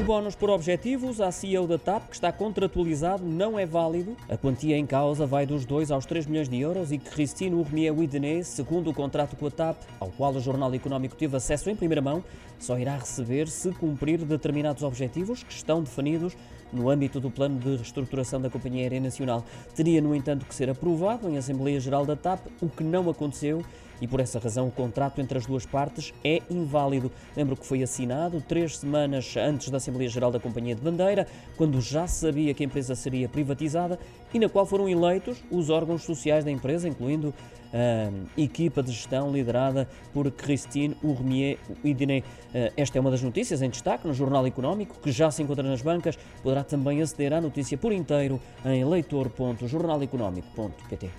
O bónus por objetivos à CEO da TAP, que está contratualizado, não é válido. A quantia em causa vai dos 2 aos 3 milhões de euros e Christine Urmier Widené, segundo o contrato com a TAP, ao qual o Jornal Económico teve acesso em primeira mão, só irá receber se cumprir determinados objetivos que estão definidos no âmbito do plano de reestruturação da Companhia Aérea Nacional. Teria, no entanto, que ser aprovado em Assembleia Geral da TAP, o que não aconteceu e por essa razão o contrato entre as duas partes é inválido. Lembro que foi assinado três semanas antes da Assembleia Geral da Companhia de Bandeira, quando já sabia que a empresa seria privatizada e na qual foram eleitos os órgãos sociais da empresa, incluindo a equipa de gestão liderada por Christine Urmier Idiné. Esta é uma das notícias em destaque no Jornal Económico, que já se encontra nas bancas. Poderá também aceder à notícia por inteiro em leitor.jornaleconómico.pt.